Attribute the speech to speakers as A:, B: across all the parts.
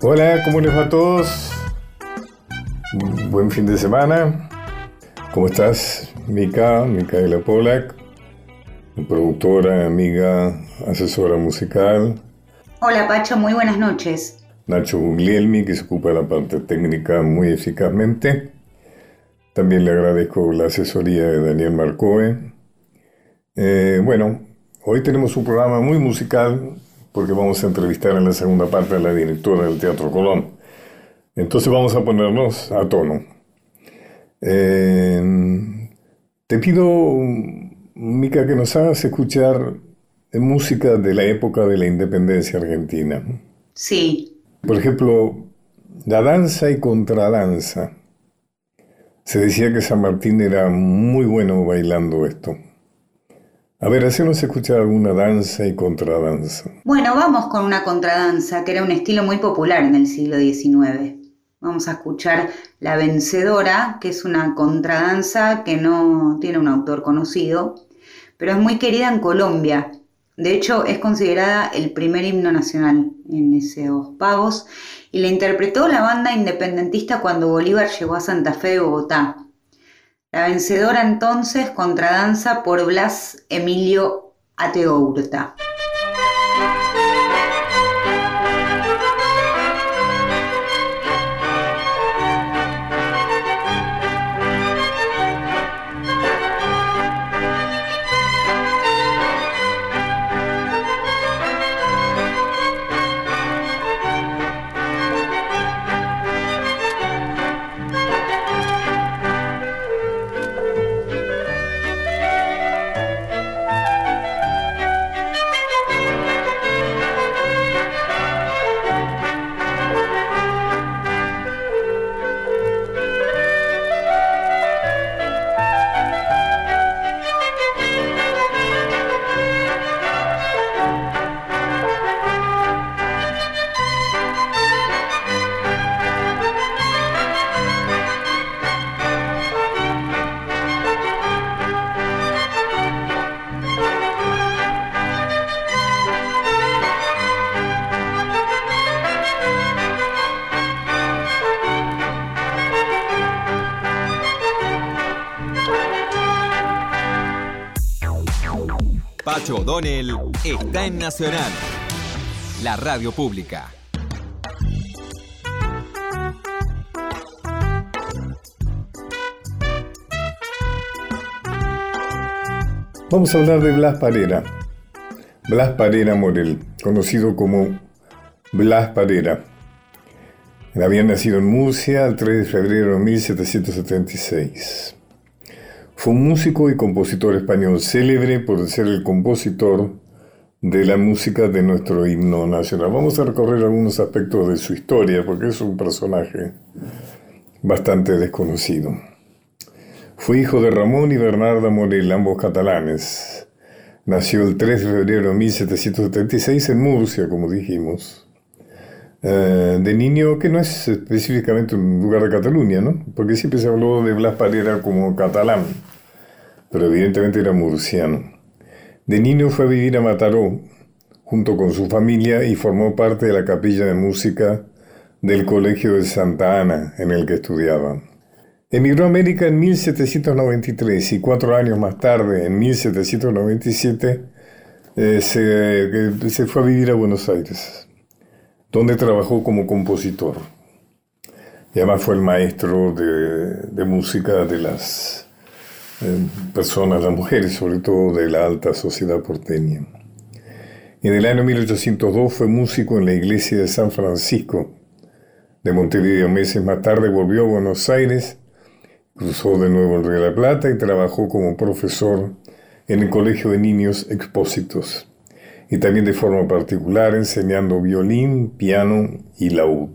A: Hola, ¿cómo les va a todos? Buen fin de semana. ¿Cómo estás, Mica? Micaela Polak, productora, amiga, asesora musical.
B: Hola, Pacho, muy buenas noches.
A: Nacho Guglielmi, que se ocupa de la parte técnica muy eficazmente. También le agradezco la asesoría de Daniel Marcoe. Eh, bueno, hoy tenemos un programa muy musical porque vamos a entrevistar en la segunda parte a la directora del Teatro Colón. Entonces vamos a ponernos a tono. Eh, te pido, Mica, que nos hagas escuchar música de la época de la independencia argentina.
B: Sí.
A: Por ejemplo, la danza y contradanza. Se decía que San Martín era muy bueno bailando esto. A ver, hacemos escuchar alguna danza y contradanza.
B: Bueno, vamos con una contradanza, que era un estilo muy popular en el siglo XIX. Vamos a escuchar La Vencedora, que es una contradanza que no tiene un autor conocido, pero es muy querida en Colombia. De hecho, es considerada el primer himno nacional en esos pagos y la interpretó la banda independentista cuando Bolívar llegó a Santa Fe de Bogotá. La vencedora entonces contradanza por Blas Emilio Ateourta.
C: Pacho O'Donnell está en Nacional, la radio pública.
A: Vamos a hablar de Blas Parera. Blas Parera Morel, conocido como Blas Parera. Había nacido en Murcia el 3 de febrero de 1776. Fue un músico y compositor español célebre por ser el compositor de la música de nuestro himno nacional. Vamos a recorrer algunos aspectos de su historia porque es un personaje bastante desconocido. Fue hijo de Ramón y Bernarda Morel, ambos catalanes. Nació el 3 de febrero de 1776 en Murcia, como dijimos. Eh, de niño, que no es específicamente un lugar de Cataluña, ¿no? Porque siempre se habló de Blas Parera como catalán, pero evidentemente era murciano. De niño fue a vivir a Mataró, junto con su familia, y formó parte de la capilla de música del Colegio de Santa Ana, en el que estudiaba. Emigró a América en 1793 y cuatro años más tarde, en 1797, eh, se, se fue a vivir a Buenos Aires donde trabajó como compositor. Y además fue el maestro de, música de las eh, personas, las mujeres, sobre todo de la alta sociedad porteña. En el año 1802 fue músico en la iglesia de San Francisco de Montevideo. Meses más tarde volvió a Buenos Aires, cruzó de nuevo el Río de la Plata y trabajó como profesor en el Colegio de Niños Expósitos y también de forma particular enseñando violín, piano y laúd.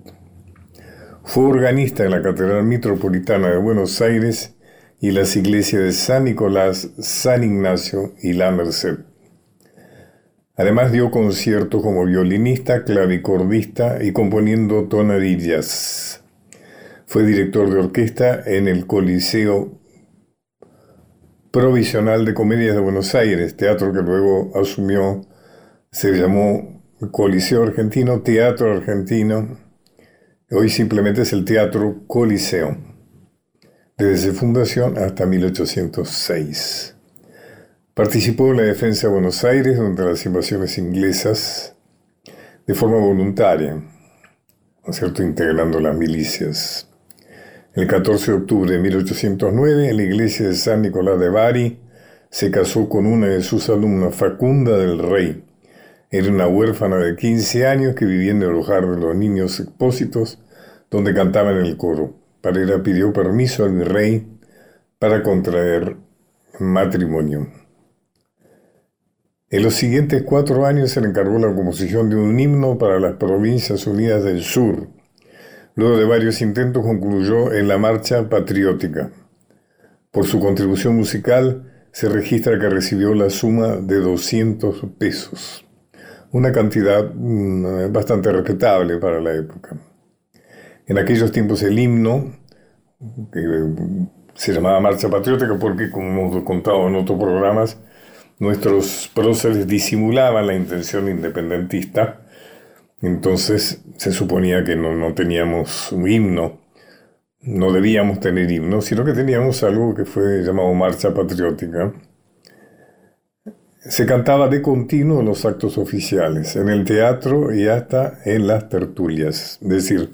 A: Fue organista en la Catedral Metropolitana de Buenos Aires y las iglesias de San Nicolás, San Ignacio y La Merced. Además dio conciertos como violinista, clavicordista y componiendo tonadillas. Fue director de orquesta en el Coliseo Provisional de Comedias de Buenos Aires, teatro que luego asumió se llamó Coliseo Argentino, Teatro Argentino Hoy simplemente es el Teatro Coliseo, desde su fundación hasta 1806. Participó en la defensa de Buenos Aires durante las invasiones inglesas de forma voluntaria, ¿no cierto?, integrando las milicias. El 14 de octubre de 1809, en la iglesia de San Nicolás de Bari, se casó con una de sus alumnas, Facunda del Rey. Era una huérfana de 15 años que vivía en el hogar de los niños expósitos, donde cantaban en el coro. Parera pidió permiso al rey para contraer matrimonio. En los siguientes cuatro años se le encargó la composición de un himno para las provincias unidas del sur. Luego de varios intentos concluyó en la Marcha Patriótica. Por su contribución musical se registra que recibió la suma de 200 pesos, una cantidad mm, bastante respetable para la época. En aquellos tiempos el himno, que se llamaba Marcha Patriótica porque, como hemos contado en otros programas, nuestros próceres disimulaban la intención independentista, entonces se suponía que no, teníamos un himno, no debíamos tener himno, sino que teníamos algo que fue llamado marcha patriótica. Se cantaba de continuo en los actos oficiales, en el teatro y hasta en las tertulias, es decir,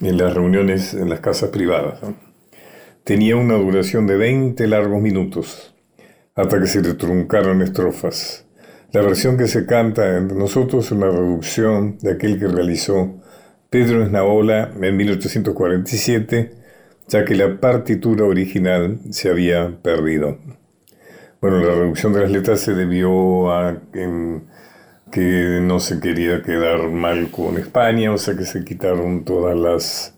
A: en las reuniones en las casas privadas. Tenía una duración de 20 largos minutos hasta que se le truncaron estrofas. La versión que se canta entre nosotros es una reducción de aquel que realizó Pedro Esnaola en 1847, ya que la partitura original se había perdido. Bueno, la reducción de las letras se debió a que no se quería quedar mal con España, o sea que se quitaron todas las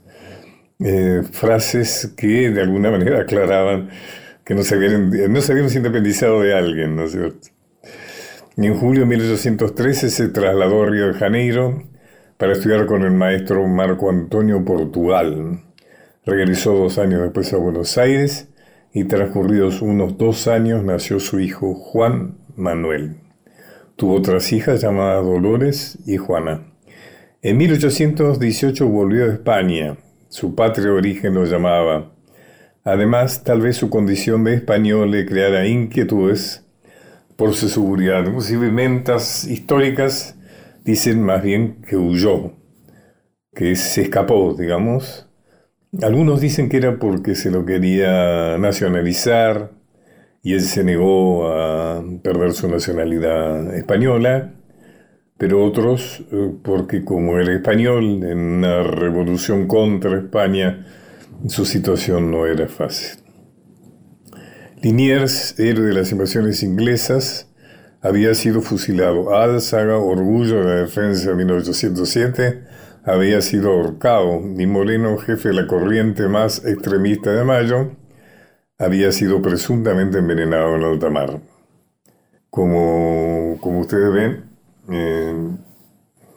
A: eh, frases que de alguna manera aclaraban que no se habían, no se habíamos independizado de alguien, ¿no es cierto? En julio de 1813 se trasladó a Río de Janeiro para estudiar con el maestro Marco Antonio Portugal. Regresó dos años después a Buenos Aires y transcurridos unos dos años nació su hijo Juan Manuel. Tuvo otras hijas llamadas Dolores y Juana. En 1818 volvió a España. Su patrio origen lo llamaba Además, tal vez su condición de español le creara inquietudes por su seguridad. Inclusive mentas históricas dicen más bien que huyó, que se escapó, digamos. Algunos dicen que era porque se lo quería nacionalizar y él se negó a perder su nacionalidad española, pero otros eh, porque como era español en una revolución contra España, su situación no era fácil. Liniers, héroe de las invasiones inglesas, había sido fusilado. Álzaga, orgullo de la defensa de 1807, había sido ahorcado. Y Moreno, jefe de la corriente más extremista de Mayo, había sido presuntamente envenenado en alta mar. Como, como ustedes ven, eh,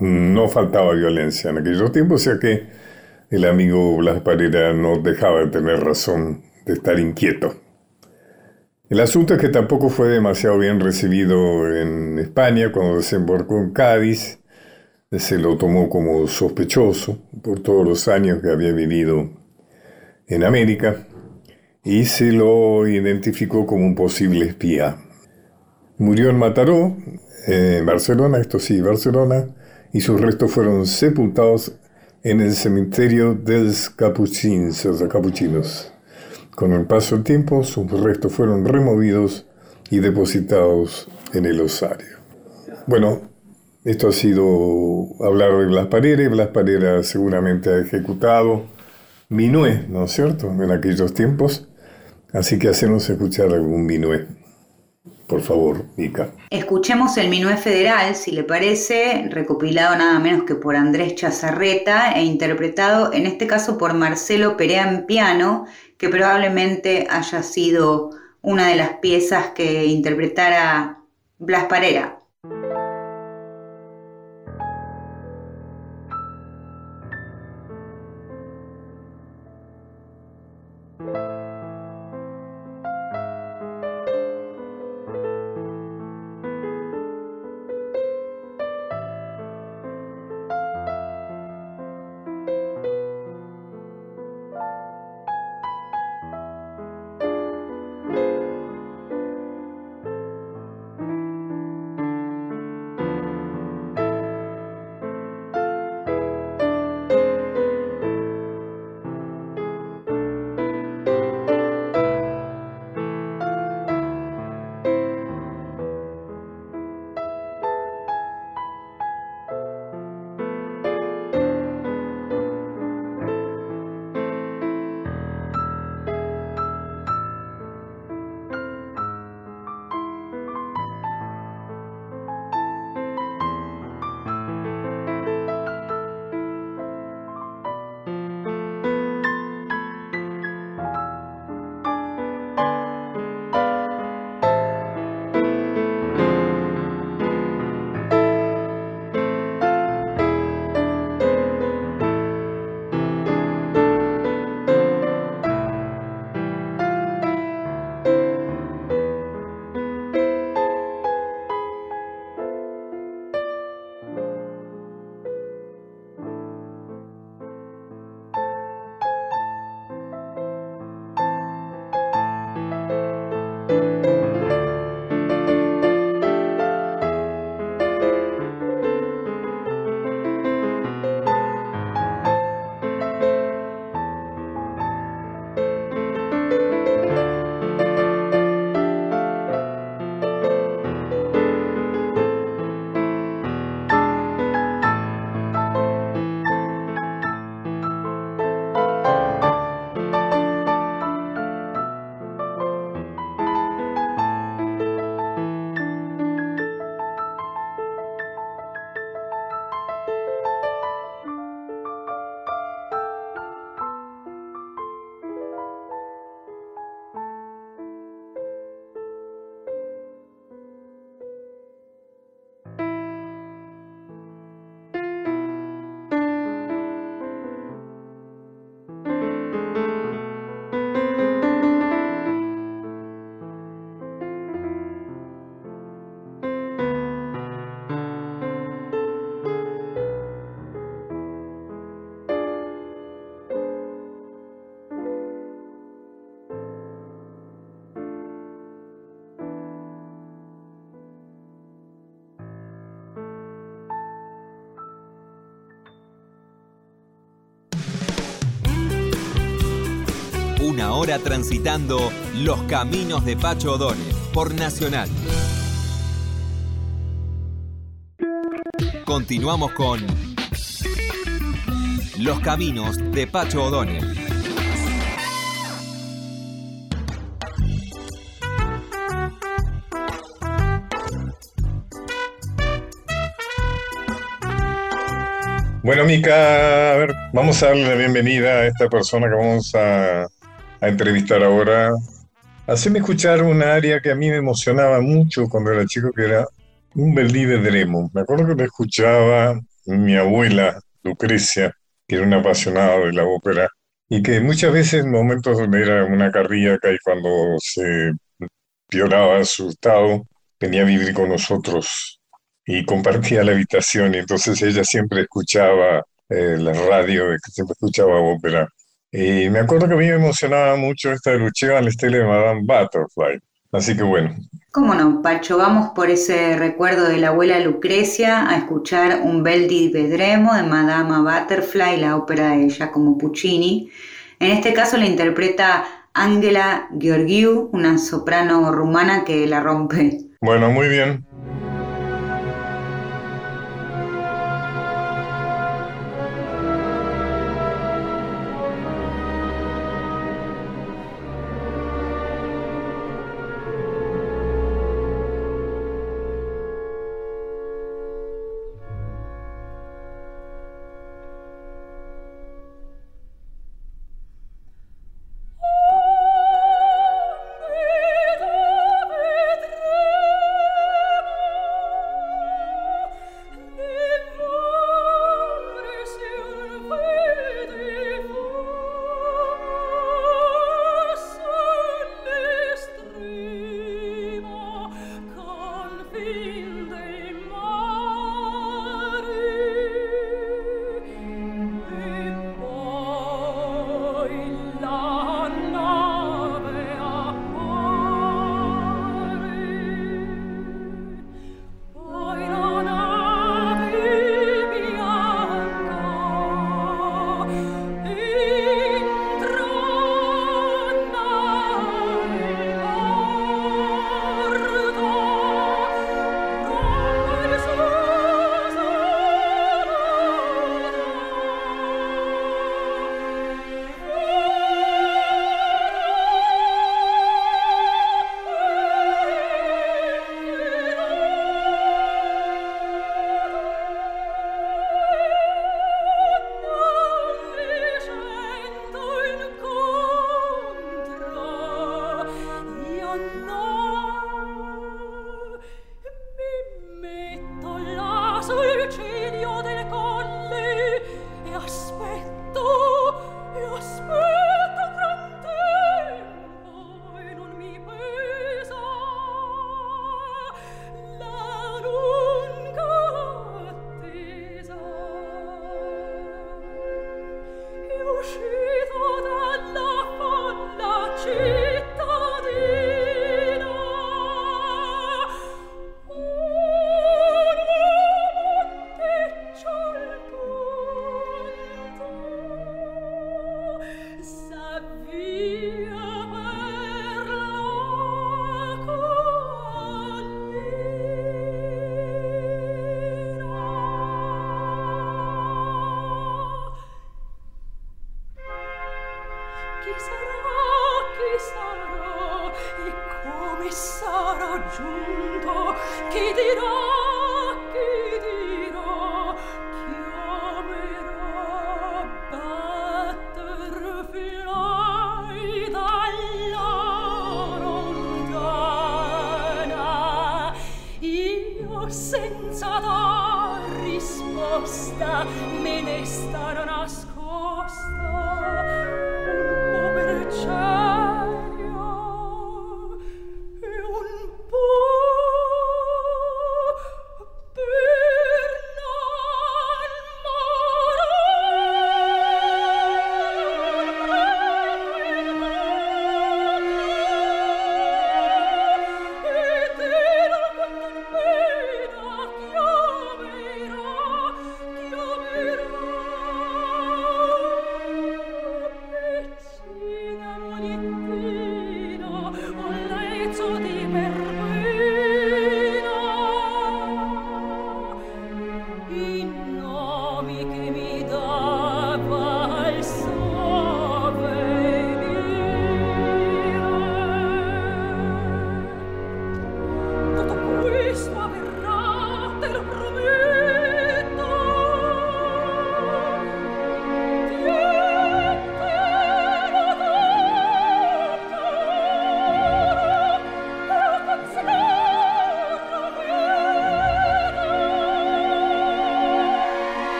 A: no faltaba violencia en aquellos tiempos, o sea que el amigo Blas Parera no dejaba de tener razón de estar inquieto. El asunto es que tampoco fue demasiado bien recibido en España cuando desembarcó en Cádiz. Se lo tomó como sospechoso por todos los años que había vivido en América y se lo identificó como un posible espía. Murió en Mataró, en Barcelona, esto sí, Barcelona, y sus restos fueron sepultados en el cementerio de los capuchinos. Con el paso del tiempo, sus restos fueron removidos y depositados en el osario. Bueno, esto ha sido hablar de Blas Parera. Blas Parera seguramente ha ejecutado Minué, ¿no es cierto?, en aquellos tiempos. Así que hacemos escuchar algún Minué. Por favor, Mica.
B: Escuchemos el Minué Federal, si le parece, recopilado nada menos que por Andrés Chazarreta e interpretado en este caso por Marcelo Perea en piano, que probablemente haya sido una de las piezas que interpretara Blas Parera.
C: Una hora transitando los caminos de Pacho O'Donnell por Nacional. Continuamos con Los caminos de Pacho O'Donnell.
D: Bueno, Mica, a ver, vamos a darle la bienvenida a esta persona que vamos a, a entrevistar ahora. Haceme escuchar un área que a mí me emocionaba mucho cuando era chico, que era un Believe Dremo. Me acuerdo que me escuchaba mi abuela, Lucrecia, que era una apasionada de la ópera, y que muchas veces en momentos donde era una carríaca y cuando se violaba su estado, venía a vivir con nosotros y compartía la habitación y entonces ella siempre escuchaba eh, la radio, siempre escuchaba ópera. Y me acuerdo que a mí me emocionaba mucho esta Lucheva al estilo de Madame Butterfly. Así que bueno.
B: ¿Cómo no, Pacho? Vamos por ese recuerdo de la abuela Lucrecia a escuchar un bel di Vedremo de Madame Butterfly, la ópera de Giacomo Puccini. En este caso la interpreta Angela Gheorghiu, una soprano rumana que la rompe.
D: Bueno, muy bien.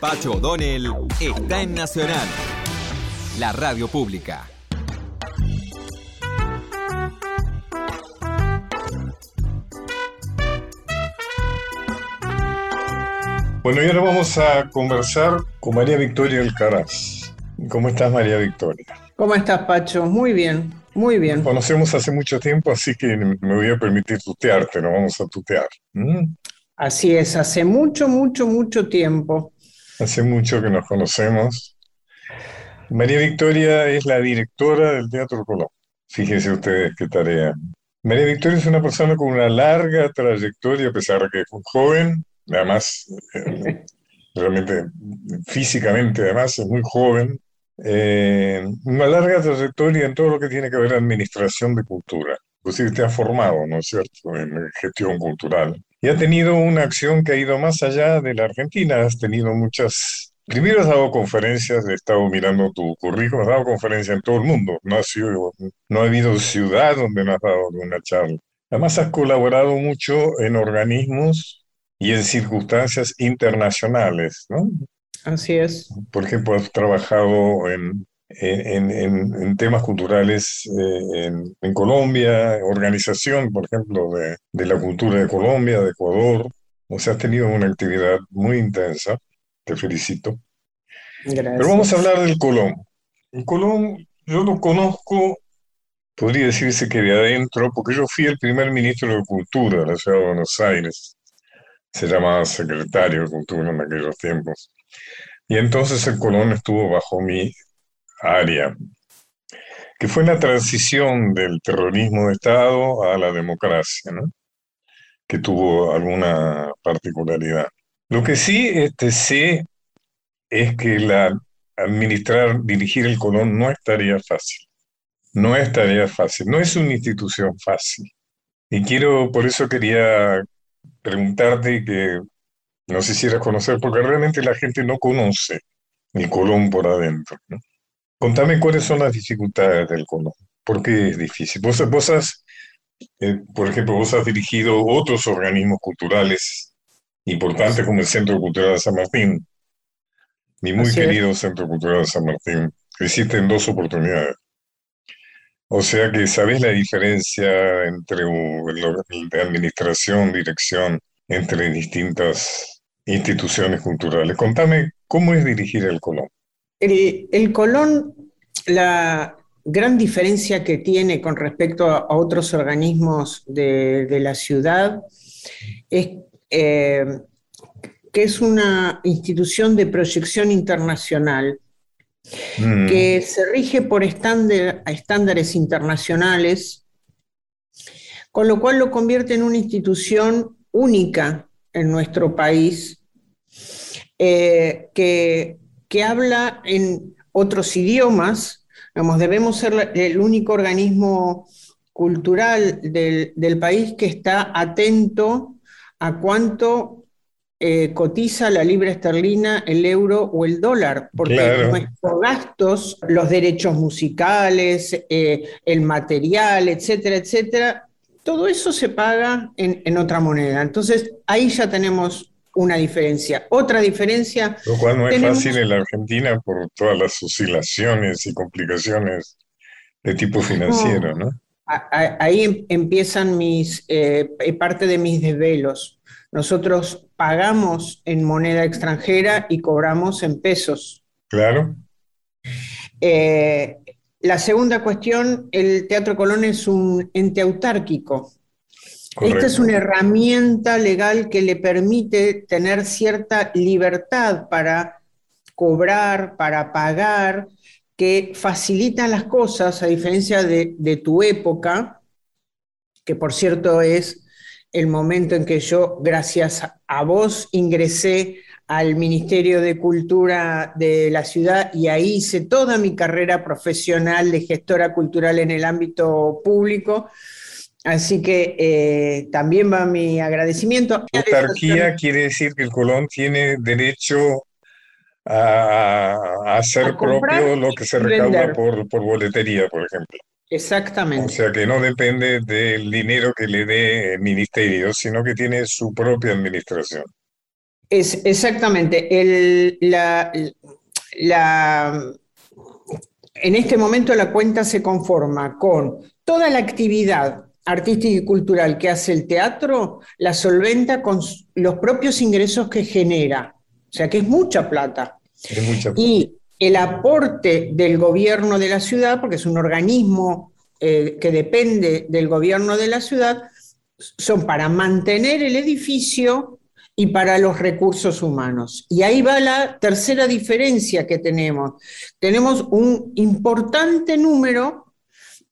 C: Pacho O'Donnell está en Nacional, la radio pública.
A: Bueno, y ahora vamos a conversar con María Victoria Alcaraz. ¿Cómo estás, María Victoria?
E: ¿Cómo estás, Pacho? Muy bien, muy bien.
A: Conocemos hace mucho tiempo, así que me voy a permitir tutearte, nos vamos a tutear. ¿Mm?
E: Así es, hace mucho, mucho, mucho tiempo.
A: Hace mucho que nos conocemos. María Victoria es la directora del Teatro Colón. Fíjense ustedes qué tarea. María Victoria es una persona con una larga trayectoria, a pesar de que es un joven, además, eh, realmente físicamente, además, es muy joven. Eh, una larga trayectoria en todo lo que tiene que ver administración de cultura. Inclusive te ha formado, ¿no es cierto?, en gestión cultural. Y ha tenido una acción que ha ido más allá de la Argentina. Has tenido muchas... Primero has dado conferencias, he estado mirando tu currículum, has dado conferencias en todo el mundo. No ha, sido, no ha habido ciudad donde no has dado una charla. Además has colaborado mucho en organismos y en circunstancias internacionales, ¿no?
E: Así es.
A: Por ejemplo, has trabajado en, en, en, temas culturales eh, en, Colombia, organización, por ejemplo, de, de, la cultura de Colombia, de Ecuador. O sea, has tenido una actividad muy intensa. Te felicito.
E: Gracias.
A: Pero vamos a hablar del Colón. El Colón, yo lo conozco, podría decirse que de adentro, porque yo fui el primer ministro de Cultura de la ciudad de Buenos Aires se llamaba secretario de Cultura en aquellos tiempos. Y entonces el Colón estuvo bajo mi área, que fue la transición del terrorismo de Estado a la democracia, ¿no? que tuvo alguna particularidad. Lo que sí este, sé es que la, administrar, dirigir el Colón no es tarea fácil. No es tarea fácil, no es una institución fácil. Y quiero, por eso quería preguntarte que no sé si eres conocer, porque realmente la gente no conoce el Colón por adentro. ¿no? Contame cuáles son las dificultades del Colón. ¿Por qué es difícil? Vos, vos has, eh, por ejemplo, vos has dirigido otros organismos culturales importantes como el Centro Cultural de San Martín, mi muy querido Centro Cultural de San Martín, hiciste en dos oportunidades. O sea que sabes la diferencia entre de administración, dirección, entre distintas instituciones culturales. Contame, ¿cómo es dirigir el Colón?
E: El, Colón, la gran diferencia que tiene con respecto a, otros organismos de, la ciudad es eh, que es una institución de proyección internacional Mm. que se rige por estándares internacionales, con lo cual lo convierte en una institución única en nuestro país, eh, que, habla en otros idiomas. debemos ser el único organismo cultural del, del país que está atento a cuánto eh, cotiza la libra esterlina, el euro o el dólar, porque nuestros gastos, los derechos musicales, eh, el material, etcétera, etcétera, todo eso se paga en, otra moneda. Entonces, ahí ya tenemos una diferencia. Otra diferencia.
A: Lo cual no es fácil en la Argentina por todas las oscilaciones y complicaciones de tipo financiero, ¿no?
E: Ahí em, empiezan mis, eh, parte de mis desvelos nosotros pagamos en moneda extranjera y cobramos en pesos.
A: Claro.
E: Eh, la segunda cuestión, el Teatro Colón es un ente autárquico. Esta es una herramienta legal que le permite tener cierta libertad para cobrar, para pagar, que facilita las cosas, a diferencia de, de tu época, que por cierto es el momento en que yo, gracias a vos, ingresé al Ministerio de Cultura de la ciudad y ahí hice toda mi carrera profesional de gestora cultural en el ámbito público. Así que eh, también va mi agradecimiento.
A: Autarquía quiere decir que el Colón tiene derecho a, hacer propio lo que se recauda por, por boletería, por ejemplo.
E: Exactamente. O
A: sea que no depende del dinero que le dé el ministerio, sino que tiene su propia administración.
E: Es exactamente. El, la, la, en este momento la cuenta se conforma con toda la actividad artística y cultural que hace el teatro, la solventa con los propios ingresos que genera. O sea que es mucha plata.
A: Es mucha plata.
E: Y el aporte del gobierno de la ciudad, porque es un organismo eh, que depende del gobierno de la ciudad, son para mantener el edificio y para los recursos humanos. Y ahí va la tercera diferencia que tenemos. Tenemos un importante número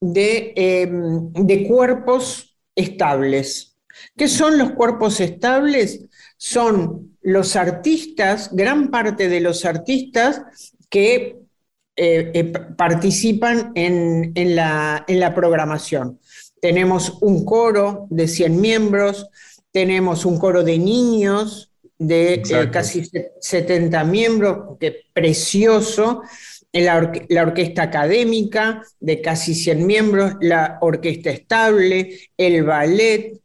E: de, em, de cuerpos estables. ¿Qué son los cuerpos estables? Son los artistas, gran parte de los artistas que eh, eh, participan en, la, en, la, programación. Tenemos un coro de 100 miembros, tenemos un coro de niños de eh, casi 70 miembros, que precioso, la, orquesta académica de casi 100 miembros, la orquesta estable, el ballet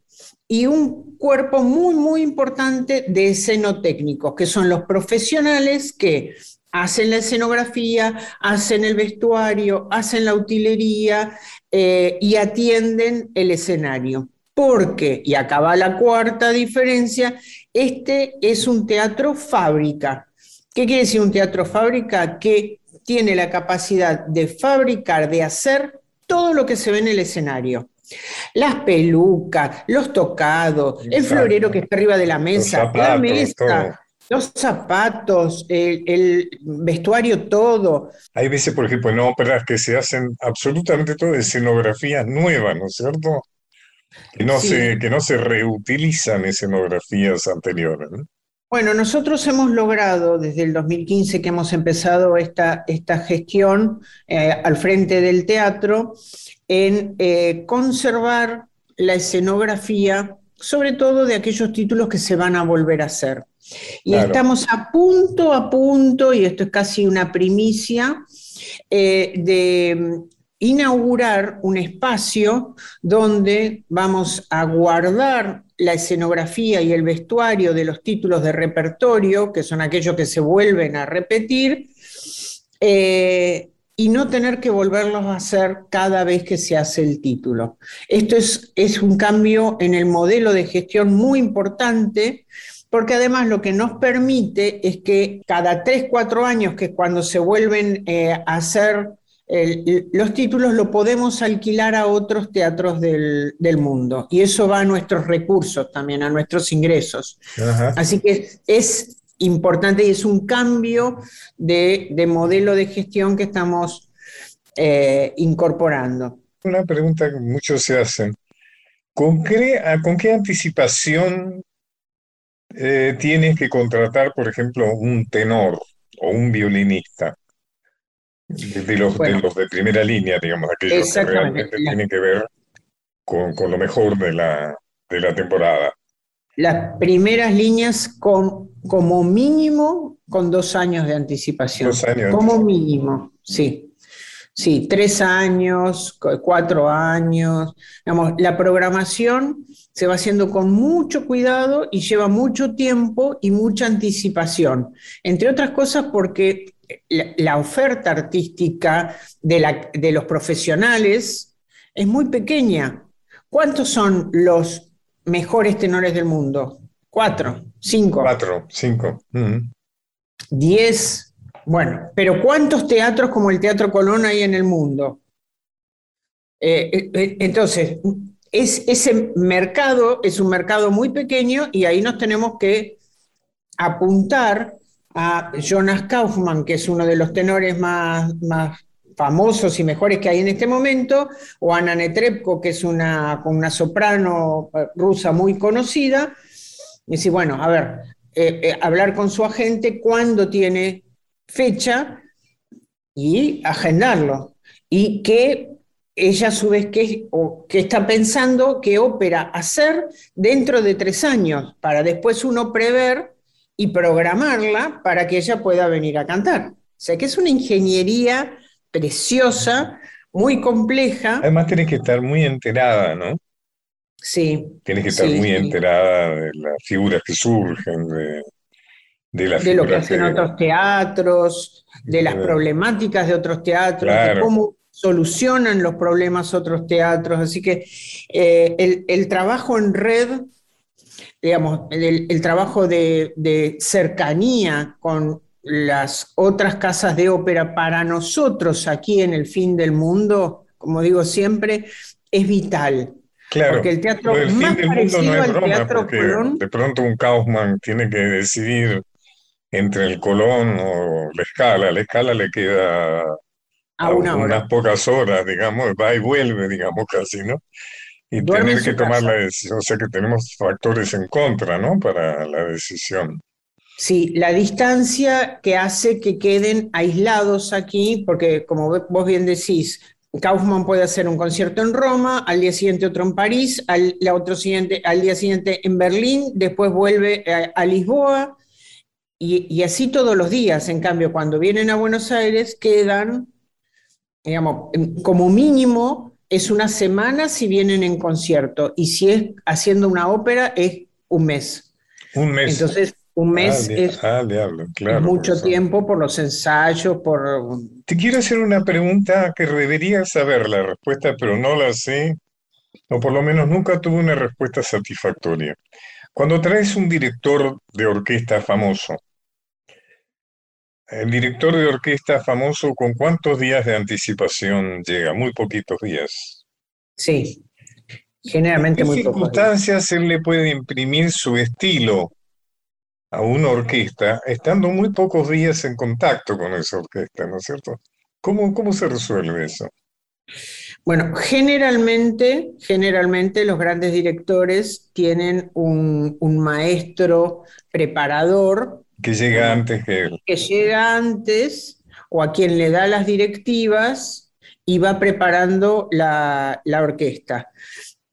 E: y un cuerpo muy, muy importante de escenotécnicos, que son los profesionales que hacen la escenografía, hacen el vestuario, hacen la utilería eh, y atienden el escenario. Porque, y acá va la cuarta diferencia, este es un teatro fábrica. ¿Qué quiere decir un teatro fábrica? Que tiene la capacidad de fabricar, de hacer todo lo que se ve en el escenario. Las pelucas, los tocados, el florero que está arriba de la mesa, la mesa, los zapatos, el, vestuario, todo.
A: Hay veces, por ejemplo, en óperas que se hacen absolutamente todo escenografías nuevas, ¿no es cierto? Que no, se, que no se reutilizan escenografías anteriores.
E: Bueno, nosotros hemos logrado desde el 2015 que hemos empezado esta, esta gestión eh, al frente del teatro en eh, conservar la escenografía, sobre todo de aquellos títulos que se van a volver a hacer. Y estamos a punto, a punto, y esto es casi una primicia, eh, de inaugurar un espacio donde vamos a guardar la escenografía y el vestuario de los títulos de repertorio, que son aquellos que se vuelven a repetir, eh, y no tener que volverlos a hacer cada vez que se hace el título. Esto es, es un cambio en el modelo de gestión muy importante porque además lo que nos permite es que cada tres, cuatro años, que es cuando se vuelven eh, a hacer los títulos, lo podemos alquilar a otros teatros del, mundo. Y eso va a nuestros recursos también, a nuestros ingresos. Así que es importante y es un cambio de, modelo de gestión que estamos eh, incorporando.
A: Una pregunta que muchos se hacen. ¿Con ¿Con qué anticipación eh, tienes que contratar, por ejemplo, un tenor o un violinista, de, los, de, primera línea, digamos, aquellos que realmente tienen que ver con, lo mejor de la, de la temporada.
E: Las primeras líneas con, como mínimo con dos años de anticipación.
A: Dos años.
E: Como mínimo, sí. Sí, tres años, cuatro años. Digamos, la programación se va haciendo con mucho cuidado y lleva mucho tiempo y mucha anticipación. Entre otras cosas porque la, oferta artística de, de los profesionales es muy pequeña. ¿Cuántos son los mejores tenores del mundo? Cuatro, cinco.
A: Cuatro, cinco.
E: Diez bueno, pero ¿cuántos teatros como el Teatro Colón hay en el mundo? Eh, eh, eh, entonces, es, ese mercado es un mercado muy pequeño y ahí nos tenemos que apuntar a Jonas Kaufman, que es uno de los tenores más, más famosos y mejores que hay en este momento, o Anna Netrebko, que es una, una soprano rusa muy conocida, y decir, bueno, a ver, hablar con su agente cuándo tiene fecha y agendarlo. Y que ella a su vez que, que está pensando qué ópera hacer dentro de tres años, para después uno prever y programarla para que ella pueda venir a cantar. O sea que es una ingeniería preciosa, muy compleja.
A: Además tienes que estar muy enterada, ¿no?
E: Sí.
A: Tienes que estar muy enterada de las figuras que surgen, de, de, la
E: de lo que hacen otros teatros, de las problemáticas de otros teatros, de cómo solucionan los problemas otros teatros. Así que eh, el, trabajo en red, digamos, el, trabajo de, de, cercanía con las otras casas de ópera para nosotros aquí en el fin del mundo, como digo siempre, es vital.
A: Claro, porque el teatro más parecido al teatro Colón. De pronto un Kaufman tiene que decidir entre el Colón o la escala. La escala le queda a, unas pocas horas, digamos, va y vuelve, digamos, casi, ¿no? Y tener que tomar la decisión, o sea que tenemos factores en contra, ¿no? Para la decisión.
E: Sí, la distancia que hace que queden aislados aquí, porque como vos bien decís, Kaufman puede hacer un concierto en Roma, al día siguiente otro en París, al, otro siguiente, al día siguiente en Berlín, después vuelve a, Lisboa, y, así todos los días. En cambio, cuando vienen a Buenos Aires, quedan, digamos, como mínimo es una semana si vienen en concierto, y si es haciendo una ópera es un mes.
A: Un mes.
E: Entonces, un mes es
A: ah,
E: mucho tiempo por los ensayos, por...
A: Te quiero hacer una pregunta que debería saber la respuesta, pero no la sé, o por lo menos nunca tuve una respuesta satisfactoria. Cuando traes un director de orquesta famoso, el director de orquesta famoso, ¿con cuántos días de anticipación llega? Muy poquitos días.
E: Sí, generalmente muy
A: pocos. ¿En qué circunstancias él le puede imprimir su estilo a una orquesta estando muy pocos días en contacto con esa orquesta, ¿no es cierto? ¿Cómo, cómo se resuelve eso?
E: Bueno, generalmente, generalmente los grandes directores tienen un, maestro preparador.
A: Que llega antes que.
E: Que llega antes o a quien le da las directivas y va preparando la, la orquesta.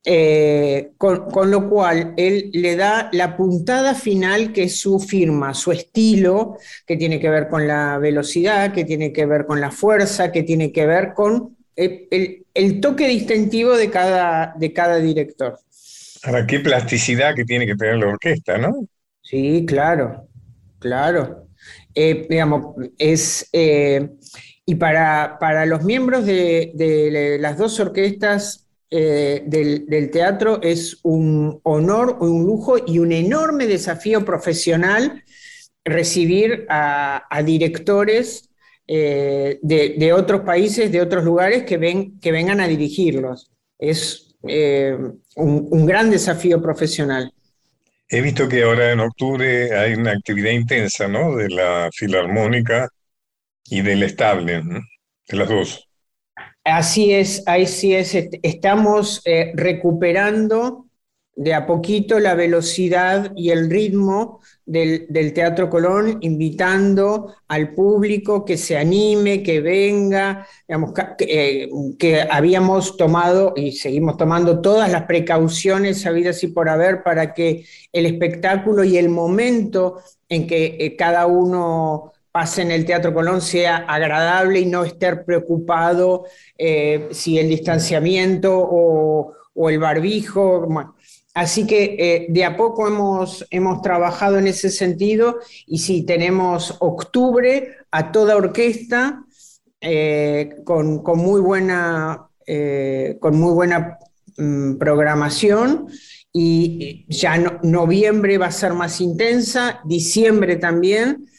E: Eh, con, lo cual él le da la puntada final que es su firma, su estilo, que tiene que ver con la velocidad, que tiene que ver con la fuerza, que tiene que ver con el, toque distintivo de cada, de cada director.
A: Ahora, qué plasticidad que tiene que tener la orquesta, ¿no?
E: Sí, claro, claro. Eh, digamos, es... Eh, y para, para, los miembros de, de las dos orquestas eh, del, teatro es un honor, un lujo y un enorme desafío profesional recibir a, directores eh, de, otros países, de otros lugares que, ven, que vengan a dirigirlos. Es un, gran desafío profesional.
A: He visto que ahora en octubre hay una actividad intensa, ¿no? De la filarmónica y del estable, de las dos.
E: Así es, así es. Estamos eh, recuperando de a poquito la velocidad y el ritmo del, Teatro Colón, invitando al público que se anime, que venga, digamos, que, eh, habíamos tomado y seguimos tomando todas las precauciones habidas y por haber para que el espectáculo y el momento en que eh, cada uno pase en el Teatro Colón sea agradable y no estar preocupado eh, si el distanciamiento o, el barbijo. Así que eh, de a poco hemos, hemos trabajado en ese sentido y sí, tenemos octubre a toda orquesta eh, con, muy buena, con muy buena mm, programación y ya noviembre va a ser más intensa, diciembre también,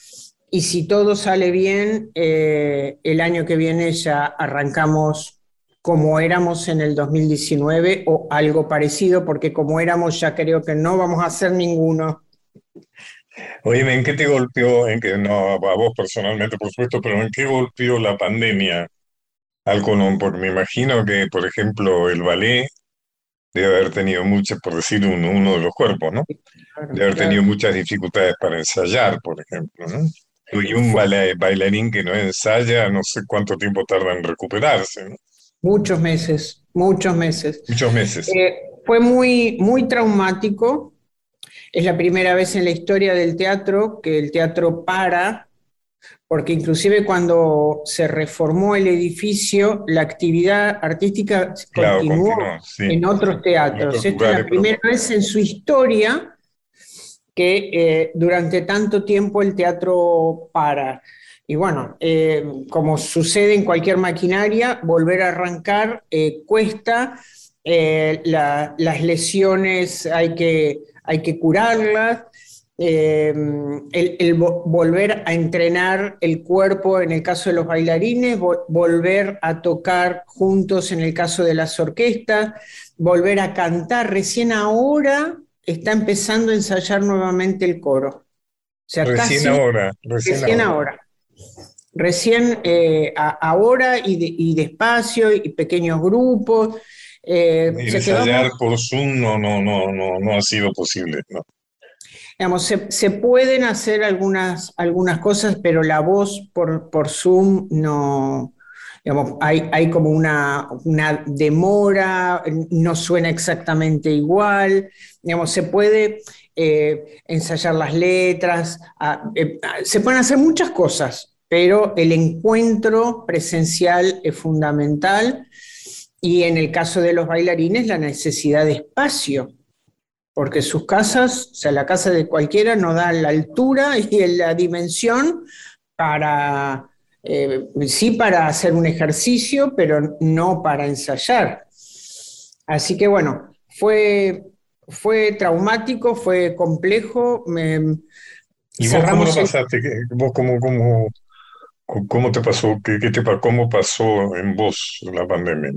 E: y si todo sale bien, eh, el año que viene ya arrancamos como éramos en el 2019 o algo parecido, porque como éramos ya creo que no vamos a hacer ninguno.
A: Oye, ¿en qué te golpeó? En que, no, a vos personalmente, por supuesto, pero ¿en qué golpeó la pandemia al Colón? Porque me imagino que, por ejemplo, el ballet debe haber tenido muchas, por decir uno, uno de los cuerpos, ¿no? Debe haber tenido muchas dificultades para ensayar, por ejemplo, ¿no? Y un bailarín que no ensaya, no sé cuánto tiempo tarda en recuperarse.
E: Muchos meses, muchos meses.
A: Muchos meses.
E: Eh, fue muy, muy traumático. Es la primera vez en la historia del teatro que el teatro para, porque inclusive cuando se reformó el edificio, la actividad artística continuó, en otros teatros. Esta es la primera vez en su historia que eh, durante tanto tiempo el teatro para. Y bueno, eh, como sucede en cualquier maquinaria, volver a arrancar eh, cuesta, las lesiones hay que, hay que curarlas, el, volver a entrenar el cuerpo en el caso de los bailarines, volver a tocar juntos en el caso de las orquestas, volver a cantar. Recién ahora está empezando a ensayar nuevamente el coro.
A: recién ahora.
E: Recién, ahora. Recién eh, ahora y, despacio y pequeños grupos.
A: Eh, ensayar por Zoom no, no, no, no, no ha sido posible. No.
E: Digamos, se, pueden hacer algunas, algunas cosas, pero la voz por, por Zoom no, hay, como una, demora, no suena exactamente igual, digamos, se puede eh, ensayar las letras, eh, se pueden hacer muchas cosas, pero el encuentro presencial es fundamental y en el caso de los bailarines la necesidad de espacio, porque sus casas, o sea, la casa de cualquiera no da la altura y la dimensión para eh, sí para hacer un ejercicio, pero no para ensayar. Así que bueno, fue, fue traumático, fue complejo.
A: ¿Y vos cómo lo pasaste? ¿Vos cómo, cómo, cómo te pasó? ¿Qué, te, ¿Cómo pasó en vos la pandemia?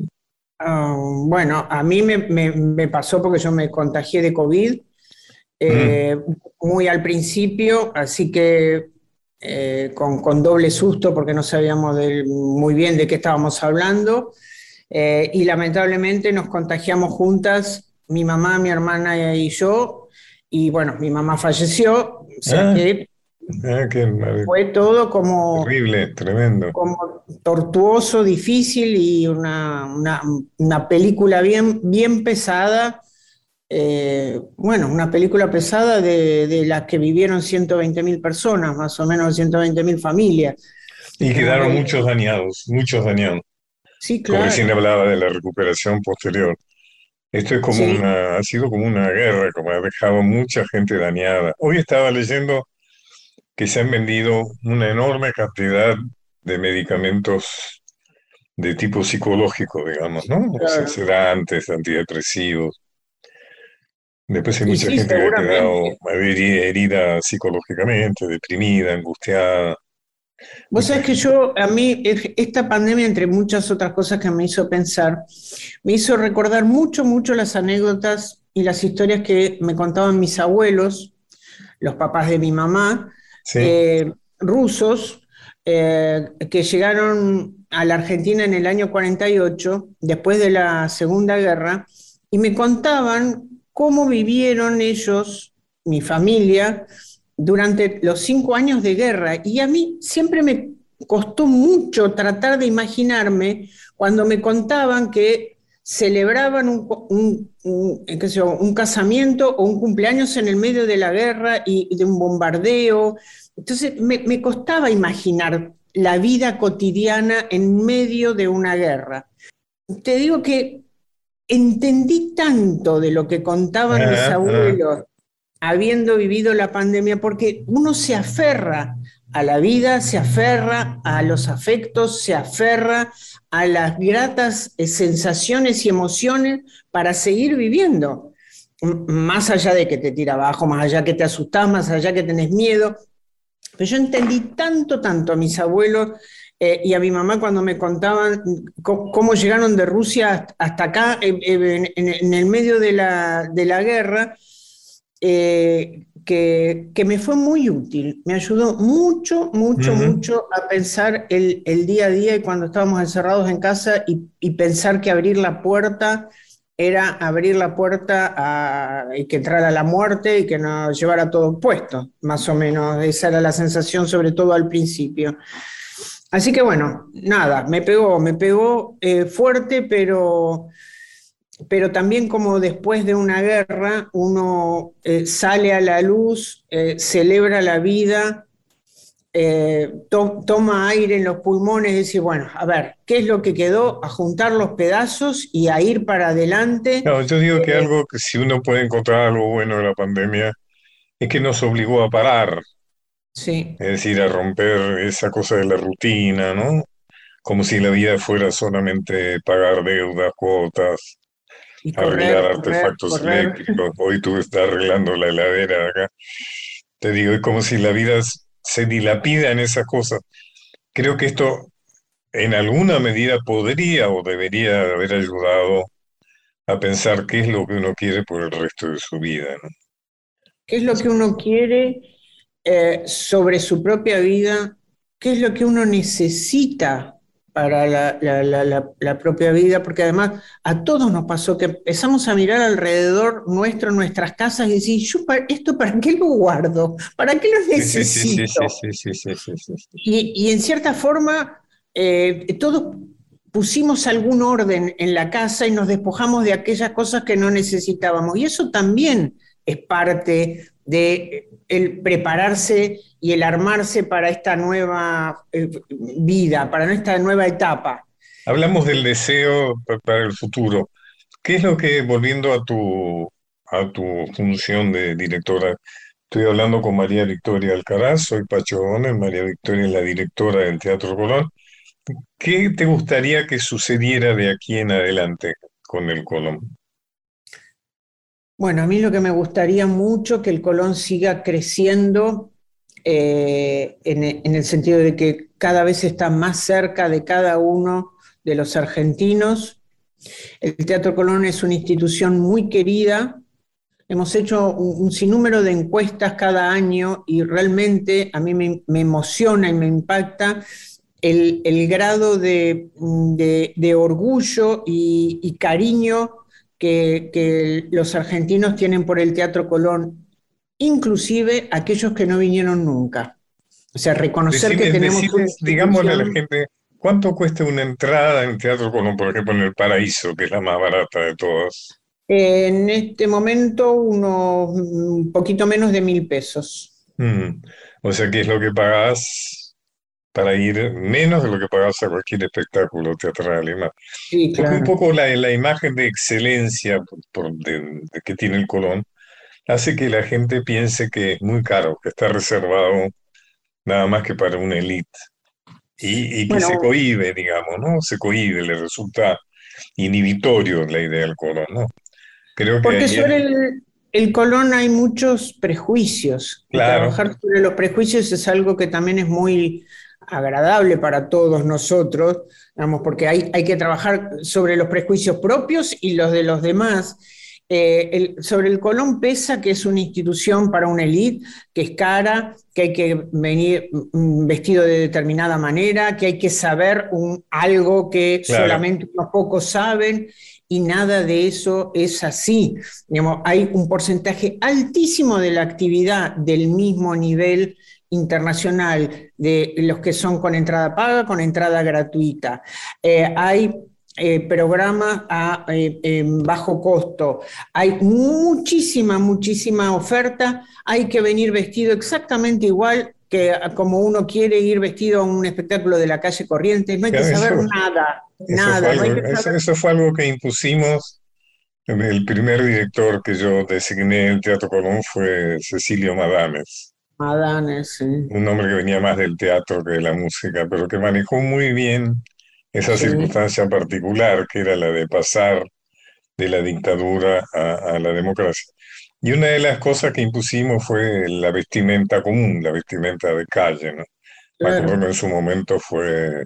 E: Ah, bueno, a mí me, pasó porque yo me contagié de COVID eh, muy al principio, así que eh, con, doble susto porque no sabíamos muy bien de qué estábamos hablando. Eh, y lamentablemente nos contagiamos juntas, mi mamá, mi hermana y yo. Y bueno, mi mamá falleció, o sea ah. que ah, fue todo como...
A: Terrible, tremendo.
E: Como tortuoso, difícil y una, una, una película bien, bien pesada eh, bueno, una película pesada de, de las que vivieron 120.000 personas, más o menos 120.000 familias.
A: Y quedaron eh, muchos dañados, muchos dañados.
E: Sí, claro.
A: Como recién hablaba de la recuperación posterior. Esto es como una, ha sido como una guerra, como ha dejado mucha gente dañada. Hoy estaba leyendo que se han vendido una enorme cantidad de medicamentos de tipo psicológico, digamos, ¿no? Claro. sedantes, antidepresivos. Después hay mucha gente que ha quedado herida psicológicamente, deprimida, angustiada.
E: Vos sabés que yo, a mí, esta pandemia, entre muchas otras cosas que me hizo pensar, me hizo recordar mucho, mucho las anécdotas y las historias que me contaban mis abuelos, los papás de mi mamá, eh, rusos, eh, que llegaron a la Argentina en el año 48, después de la Segunda Guerra, y me contaban cómo vivieron ellos, mi familia, durante los cinco años de guerra. Y a mí siempre me costó mucho tratar de imaginarme cuando me contaban que celebraban un, un, casamiento o un cumpleaños en el medio de la guerra y de un bombardeo. Entonces me, me costaba imaginar la vida cotidiana en medio de una guerra. Te digo que entendí tanto de lo que contaban mis abuelos habiendo vivido la pandemia, porque uno se aferra a la vida, se aferra a los afectos, se aferra a las gratas eh, sensaciones y emociones para seguir viviendo. Más allá de que te tira abajo, más allá que te asustás, más allá que tenés miedo. Pero yo entendí tanto, tanto a mis abuelos eh, y a mi mamá cuando me contaban cómo, llegaron de Rusia hasta acá, en, el medio de la, guerra, eh, que, me fue muy útil, me ayudó mucho, mucho, mucho a pensar el, día a día y cuando estábamos encerrados en casa y, pensar que abrir la puerta era abrir la puerta a, y que entrara la muerte y que nos llevara todo puesto, más o menos, esa era la sensación sobre todo al principio. Así que bueno, nada, me pegó, me pegó eh, fuerte, pero, pero también como después de una guerra uno eh, sale a la luz, eh, celebra la vida, toma aire en los pulmones y dice, bueno, a ver, ¿qué es lo que quedó? A juntar los pedazos y a ir para adelante.
A: No, yo digo que algo que si uno puede encontrar algo bueno de la pandemia es que nos obligó a parar,
E: Sí,
A: es decir, a romper esa cosa de la rutina, ¿no? Como si la vida fuera solamente pagar deudas, cuotas,
E: y
A: arreglar
E: correr,
A: artefactos
E: correr.
A: eléctricos. Hoy tú estás arreglando la heladera de acá. Te digo, es como si la vida se dilapida en esas cosas. Creo que esto en alguna medida podría o debería haber ayudado a pensar qué es lo que uno quiere por el resto de su vida, ¿no?
E: ¿Qué es lo que uno quiere eh, sobre su propia vida? ¿Qué es lo que uno necesita para la, la- la- la- la propia vida? Porque además a todos nos pasó que empezamos a mirar alrededor nuestro, nuestras casas y decir, yo esto para qué lo guardo, para qué lo necesito. Y, y en cierta forma, eh, todos pusimos algún orden en la casa y nos despojamos de aquellas cosas que no necesitábamos. Y eso también es parte de el prepararse y el armarse para esta nueva eh, vida, para esta nueva etapa.
A: Hablamos del deseo pa- para el futuro. ¿Qué es lo que, volviendo a tu, a tu función de directora, estoy hablando con María Victoria Alcaraz, soy Pacho Donel, María Victoria es la directora del Teatro Colón. ¿Qué te gustaría que sucediera de aquí en adelante con el Colón?
E: Bueno, a mí lo que me gustaría mucho que el Colón siga creciendo eh, en, e- en el sentido de que cada vez está más cerca de cada uno de los argentinos. El Teatro Colón es una institución muy querida. Hemos hecho un, sinnúmero de encuestas cada año y realmente a mí me, emociona y me impacta el, grado de, orgullo y cariño que, que los argentinos tienen por el Teatro Colón, inclusive aquellos que no vinieron nunca. O sea, reconocer que tenemos
A: decime, digámosle a la gente, ¿cuánto cuesta una entrada en Teatro Colón, por ejemplo, en el Paraíso, que es la más barata de todas?
E: En este momento, unos un poquito menos de mil pesos.
A: Mm. O sea, ¿qué es lo que pagás para ir menos de lo que pagás a cualquier espectáculo teatral y más?
E: Sí,
A: Porque un poco la, la imagen de excelencia por- por- de- de que tiene el Colón hace que la gente piense que es muy caro, que está reservado nada más que para una élite. Y, y que
E: Bueno.
A: se cohíbe, digamos, ¿no? Se cohíbe, le resulta inhibitorio la idea del Colón, ¿no? Creo que
E: Porque sobre el, el Colón hay muchos prejuicios. Y
A: Claro.
E: trabajar sobre los prejuicios es algo que también es muy agradable para todos nosotros, digamos, porque hay, hay que trabajar sobre los prejuicios propios y los de los demás. Eh, el- sobre el Colón pesa que es una institución para una élite, que es cara, que hay que venir vestido de determinada manera, que hay que saber un- algo que
A: Claro.
E: solamente unos pocos saben, y nada de eso es así. Digamos, hay un porcentaje altísimo de la actividad del mismo nivel internacional de los que son con entrada paga, con entrada gratuita. Eh, hay eh, programas a eh, bajo costo. Hay muchísima, muchísima oferta. Hay que venir vestido exactamente igual que como uno quiere ir vestido a un espectáculo de la calle Corrientes. No hay que saber
A: eso-
E: nada,
A: Eso
E: nada.
A: fue
E: no
A: algo,
E: que
A: eso, fue algo que impusimos. El primer director que yo designé en Teatro Colón fue Cecilio Madames,
E: Madanes, sí.
A: un hombre que venía más del teatro que de la música, pero que manejó muy bien esa
E: Sí.
A: circunstancia particular, que era la de pasar de la dictadura a, a la democracia. Y una de las cosas que impusimos fue la vestimenta común, la vestimenta de calle, ¿no?
E: Claro.
A: en su momento fue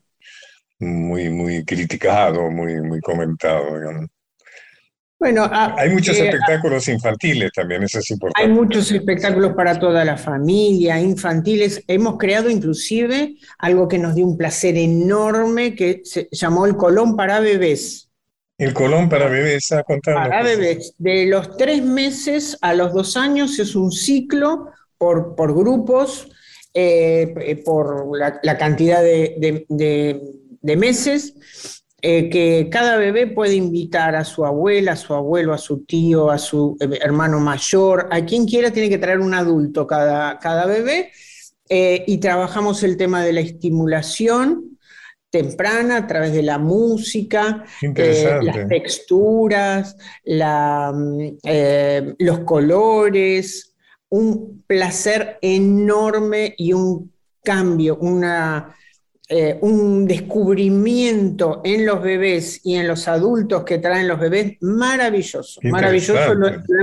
A: muy, muy criticado, muy, muy comentado, digamos.
E: Bueno, a-
A: Hay muchos
E: eh,
A: espectáculos infantiles también, eso es
E: hay
A: importante.
E: muchos espectáculos para toda la familia, infantiles. Hemos creado inclusive algo que nos dio un placer enorme que se llamó el Colón para bebés.
A: El Colón para bebés, ah, contanos.
E: Para bebés, de los tres meses a los dos años es un ciclo por, por grupos, eh, eh, por la, la cantidad de, de- de- de meses, eh, que cada bebé puede invitar a su abuela, a su abuelo, a su tío, a su eh, hermano mayor, a quien quiera tiene que traer un adulto cada, cada bebé, eh, y trabajamos el tema de la estimulación temprana a través de la música, eh, las texturas, la, mm, los colores. un placer enorme y un cambio, una, eh, un descubrimiento en los bebés y en los adultos que traen los bebés maravilloso. Maravilloso.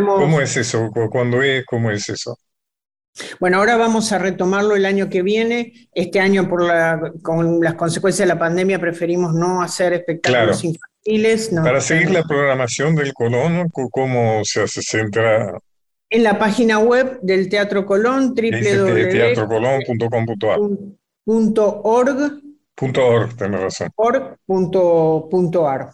A: ¿Cómo es eso? ¿Cuándo es? ¿Cómo es eso?
E: Bueno, ahora vamos a retomarlo el año que viene. Este año, por con las consecuencias de la pandemia, preferimos no hacer espectáculos infantiles.
A: Para seguir la programación del Colón, ¿cómo se hace? ¿Se entra
E: en la página web del Teatro Colón,
A: www.teatrocolón.com.ar.
E: Punto org.
A: Punto org, tenés razón.
E: Org punto, punto ar.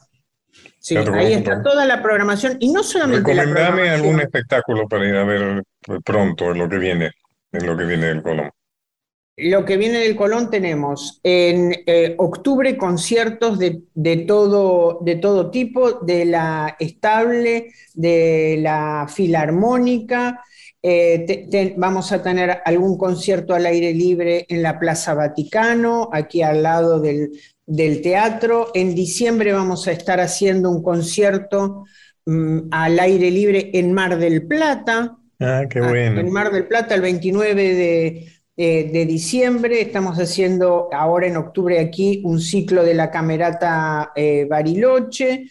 E: Sí, ahí está toda la programación y no solamente
A: Recomendame algún espectáculo para ir a ver pronto en lo que viene, en lo que viene del Colón.
E: Lo que viene del Colón tenemos en eh, octubre conciertos de, de, todo, de todo tipo, de la estable, de la filarmónica, eh, vamos a tener algún concierto al aire libre en la Plaza Vaticano, aquí al lado del, teatro. En diciembre vamos a estar haciendo un concierto mm, al aire libre en Mar del Plata.
A: Ah, qué ah, bueno.
E: En Mar del Plata, el 29 de, diciembre. Estamos haciendo ahora en octubre aquí un ciclo de la Camerata eh, Bariloche.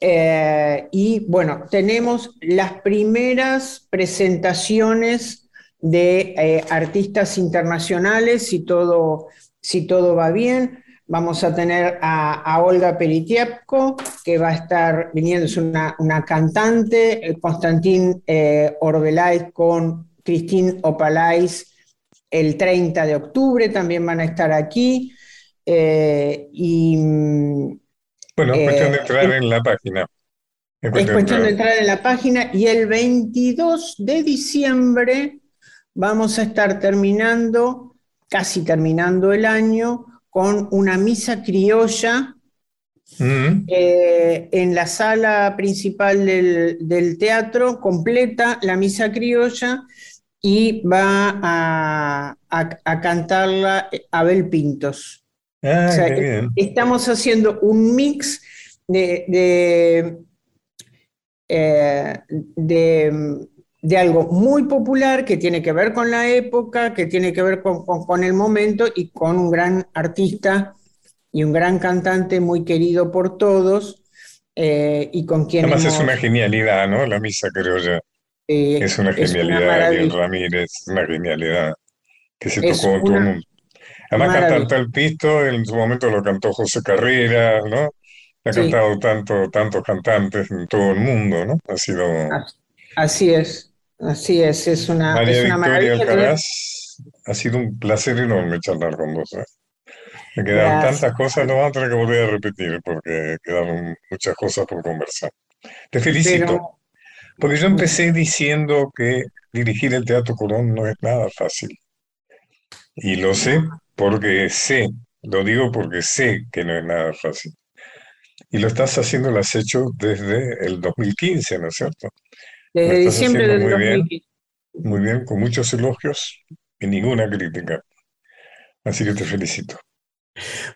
E: Eh, y bueno, tenemos las primeras presentaciones de eh, artistas internacionales, si todo, si todo va bien. Vamos a tener a, Olga Peritiepko, que va a estar viniendo, es una, cantante, eh, Constantín Orbelay con Cristín Opalais el 30 de octubre, también van a estar aquí. y mm,
A: bueno, es cuestión de eh, entrar en la página.
E: Es cuestión, de, entrar en la página y el 22 de diciembre vamos a estar terminando, casi terminando el año, con una misa criolla mm. eh, en la sala principal del, teatro, completa la misa criolla y va a, a cantarla Abel Pintos. Ah, estamos haciendo un mix de, eh, de, de, algo muy popular que tiene que ver con la época, que tiene que ver con, el momento y con un gran artista y un gran cantante muy querido por todos eh, y con quien...
A: Además es una genialidad, ¿no? La misa creo ya. es una genialidad, Ariel Ramírez, una genialidad que se tocó todo el mundo. Además, cantar el pisto, en su momento lo cantó José Carrera, ¿no? Ha cantado tanto, tantos cantantes en todo el mundo, ¿no? Ha sido.
E: Así es, así es, es una,
A: María
E: es una
A: Victoria Alcaraz, ha sido un placer enorme charlar con vos. ¿eh? Me quedaron tantas cosas, no vamos a tener que volver a repetir porque quedaron muchas cosas por conversar. Te felicito. Porque yo empecé diciendo que dirigir el Teatro Colón no es nada fácil. Y lo sé porque sé, lo digo porque sé que no es nada fácil. Y lo estás haciendo, lo has hecho desde el 2015, ¿no es cierto?
E: Desde diciembre del 2015.
A: muy bien, con muchos elogios y ninguna crítica. Así que te felicito.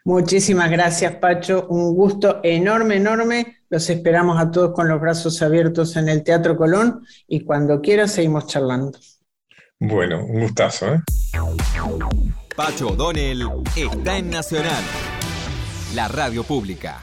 E: Muchísimas gracias, Pacho. Un gusto enorme, enorme. Los esperamos a todos con los brazos abiertos en el Teatro Colón y cuando quieras seguimos charlando.
A: Bueno, un gustazo, ¿eh?
C: Pacho O'Donnell está en Nacional, la radio pública.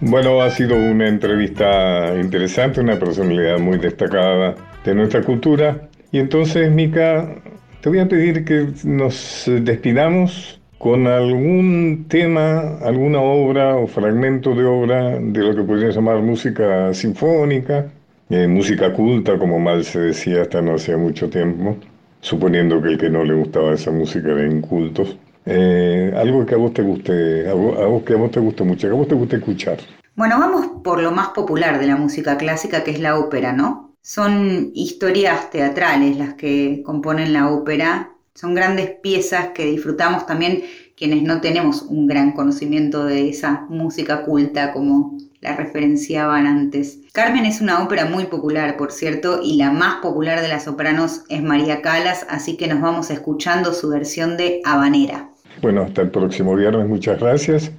A: Bueno, ha sido una entrevista interesante, una personalidad muy destacada de nuestra cultura. Y entonces, Mica, te voy a pedir que nos despidamos con algún tema, alguna obra o fragmento de obra de lo que podría llamar música sinfónica, eh, música culta, como mal se decía hasta no hacía mucho tiempo, suponiendo que el que no le gustaba esa música era incultos. Eh, algo que a vos te guste, algo, que a vos te guste mucho, que a vos te guste escuchar.
B: Bueno, vamos por lo más popular de la música clásica, que es la ópera, ¿no? Son historias teatrales las que componen la ópera son grandes piezas que disfrutamos también quienes no tenemos un gran conocimiento de esa música culta como la referenciaban antes. Carmen es una ópera muy popular, por cierto, y la más popular de las sopranos es María Calas, así que nos vamos escuchando su versión de Habanera.
A: Bueno, hasta el próximo viernes, muchas gracias.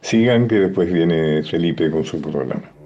D: Sigan que después viene Felipe con su programa.